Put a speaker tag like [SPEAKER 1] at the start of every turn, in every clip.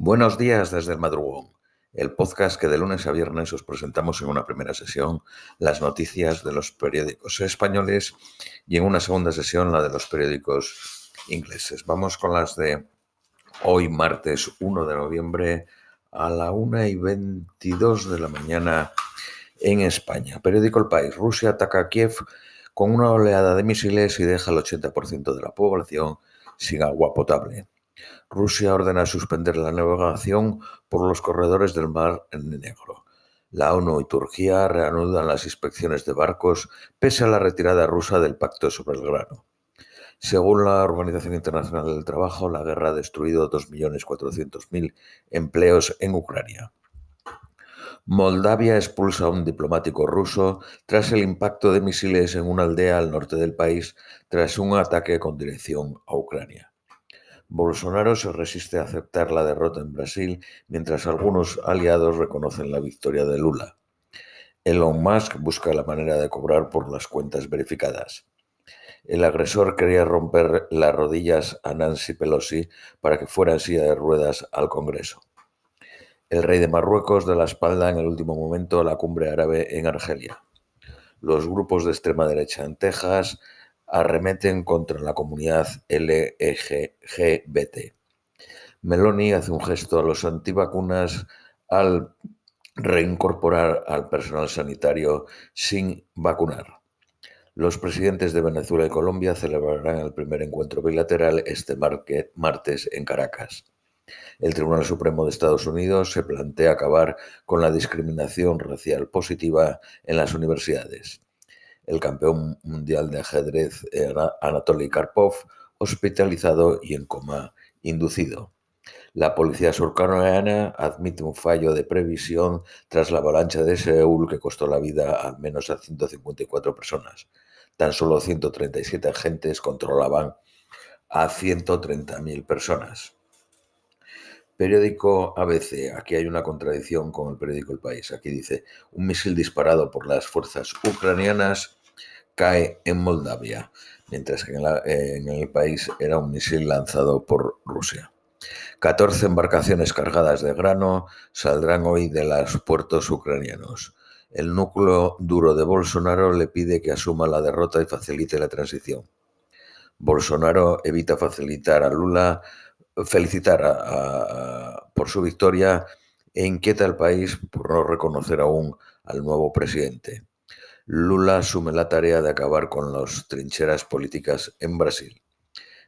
[SPEAKER 1] Buenos días desde el madrugón, el podcast que de lunes a viernes os presentamos en una primera sesión las noticias de los periódicos españoles y en una segunda sesión la de los periódicos ingleses. Vamos con las de hoy, martes 1 de noviembre, a la 1 y 22 de la mañana en España. Periódico El País. Rusia ataca a Kiev con una oleada de misiles y deja el 80% de la población sin agua potable. Rusia ordena suspender la navegación por los corredores del Mar Negro. La ONU y Turquía reanudan las inspecciones de barcos pese a la retirada rusa del Pacto sobre el Grano. Según la Organización Internacional del Trabajo, la guerra ha destruido 2.400.000 empleos en Ucrania. Moldavia expulsa a un diplomático ruso tras el impacto de misiles en una aldea al norte del país tras un ataque con dirección a Ucrania. Bolsonaro se resiste a aceptar la derrota en Brasil, mientras algunos aliados reconocen la victoria de Lula. Elon Musk busca la manera de cobrar por las cuentas verificadas. El agresor quería romper las rodillas a Nancy Pelosi para que fuera en silla de ruedas al Congreso. El rey de Marruecos de la espalda en el último momento a la cumbre árabe en Argelia. Los grupos de extrema derecha en Texas arremeten contra la comunidad LGBT. Meloni hace un gesto a los antivacunas al reincorporar al personal sanitario sin vacunar. Los presidentes de Venezuela y Colombia celebrarán el primer encuentro bilateral este martes en Caracas. El Tribunal Supremo de Estados Unidos se plantea acabar con la discriminación racial positiva en las universidades el campeón mundial de ajedrez Anatoly Karpov, hospitalizado y en coma inducido. La policía surcoreana admite un fallo de previsión tras la avalancha de Seúl que costó la vida al menos a 154 personas. Tan solo 137 agentes controlaban a 130.000 personas. Periódico ABC. Aquí hay una contradicción con el periódico El País. Aquí dice, un misil disparado por las fuerzas ucranianas cae en Moldavia, mientras que en, el país era un misil lanzado por Rusia. 14 embarcaciones cargadas de grano saldrán hoy de los puertos ucranianos. El núcleo duro de Bolsonaro le pide que asuma la derrota y facilite la transición. Bolsonaro evita facilitar a Lula, felicitar por su victoria e inquieta al país por no reconocer aún al nuevo presidente. Lula asume la tarea de acabar con las trincheras políticas en Brasil.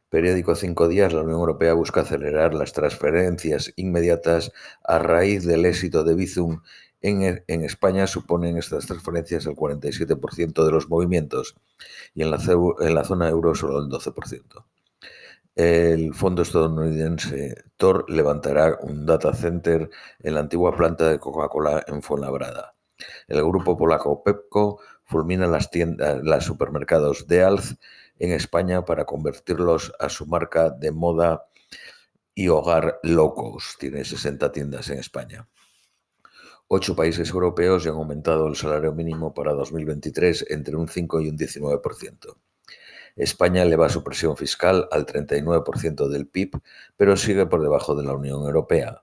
[SPEAKER 1] Periódico Cinco Días, la Unión Europea busca acelerar las transferencias inmediatas a raíz del éxito de Bizum. En, en España suponen estas transferencias el 47% de los movimientos y en la, zona euro solo el 12%. El fondo estadounidense Tor levantará un data center en la antigua planta de Coca-Cola en Fuenlabrada. El grupo polaco Pepco fulmina las tiendas, los supermercados de Alz en España para convertirlos a su marca de moda y hogar locos. Tiene 60 tiendas en España. Ocho países europeos ya han aumentado el salario mínimo para 2023 entre un 5 y un 19%. España eleva su presión fiscal al 39% del PIB, pero sigue por debajo de la Unión Europea.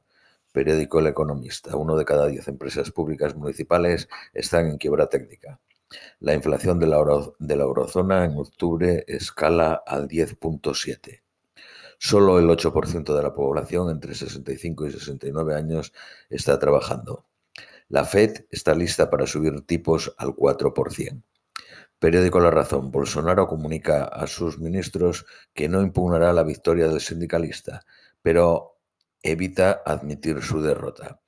[SPEAKER 1] Periódico El Economista. Uno de cada diez empresas públicas municipales están en quiebra técnica. La inflación de la, eurozona en octubre escala al 10.7. Solo el 8% de la población entre 65 y 69 años está trabajando. La Fed está lista para subir tipos al 4%. Periódico La Razón. Bolsonaro comunica a sus ministros que no impugnará la victoria del sindicalista, pero evita admitir su derrota.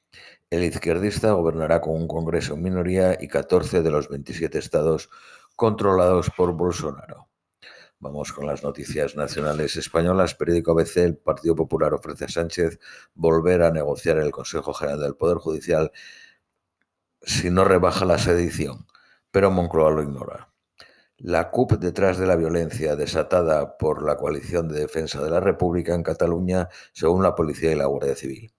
[SPEAKER 1] El izquierdista gobernará con un Congreso en minoría y 14 de los 27 estados controlados por Bolsonaro. Vamos con las noticias nacionales españolas. Periódico ABC, el Partido Popular ofrece a Sánchez volver a negociar el Consejo General del Poder Judicial si no rebaja la sedición, pero Moncloa lo ignora. La CUP detrás de la violencia desatada por la coalición de defensa de la República en Cataluña, según la policía y la Guardia Civil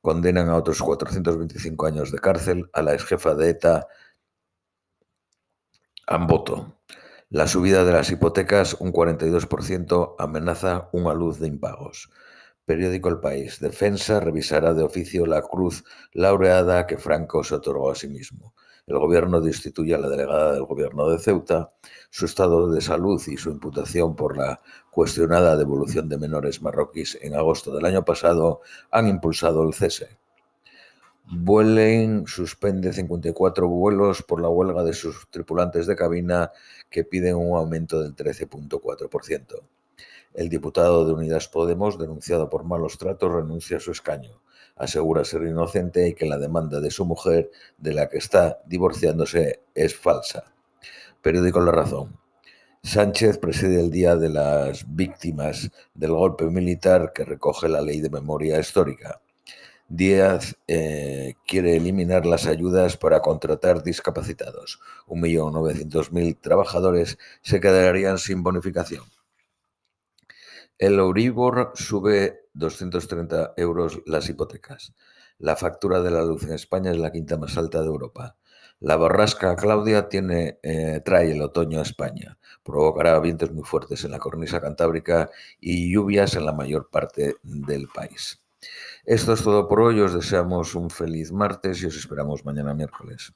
[SPEAKER 1] condenan a otros 425 años de cárcel a la exjefa de ETA, Amboto. La subida de las hipotecas, un 42%, amenaza una luz de impagos. Periódico El País. Defensa revisará de oficio la cruz laureada que Franco se otorgó a sí mismo. El gobierno destituye a la delegada del gobierno de Ceuta. Su estado de salud y su imputación por la cuestionada devolución de menores marroquíes en agosto del año pasado han impulsado el cese. Vueling suspende 54 vuelos por la huelga de sus tripulantes de cabina que piden un aumento del 13.4%. El diputado de Unidas Podemos, denunciado por malos tratos, renuncia a su escaño. Asegura ser inocente y que la demanda de su mujer, de la que está divorciándose, es falsa. Periódico La Razón. Sánchez preside el Día de las Víctimas del Golpe Militar que recoge la Ley de Memoria Histórica. Díaz eh, quiere eliminar las ayudas para contratar discapacitados. 1.900.000 trabajadores se quedarían sin bonificación. El Euribor sube 230 euros las hipotecas. La factura de la luz en España es la quinta más alta de Europa. La borrasca Claudia eh, trae el otoño a España. Provocará vientos muy fuertes en la cornisa cantábrica y lluvias en la mayor parte del país. Esto es todo por hoy. Os deseamos un feliz martes y os esperamos mañana miércoles.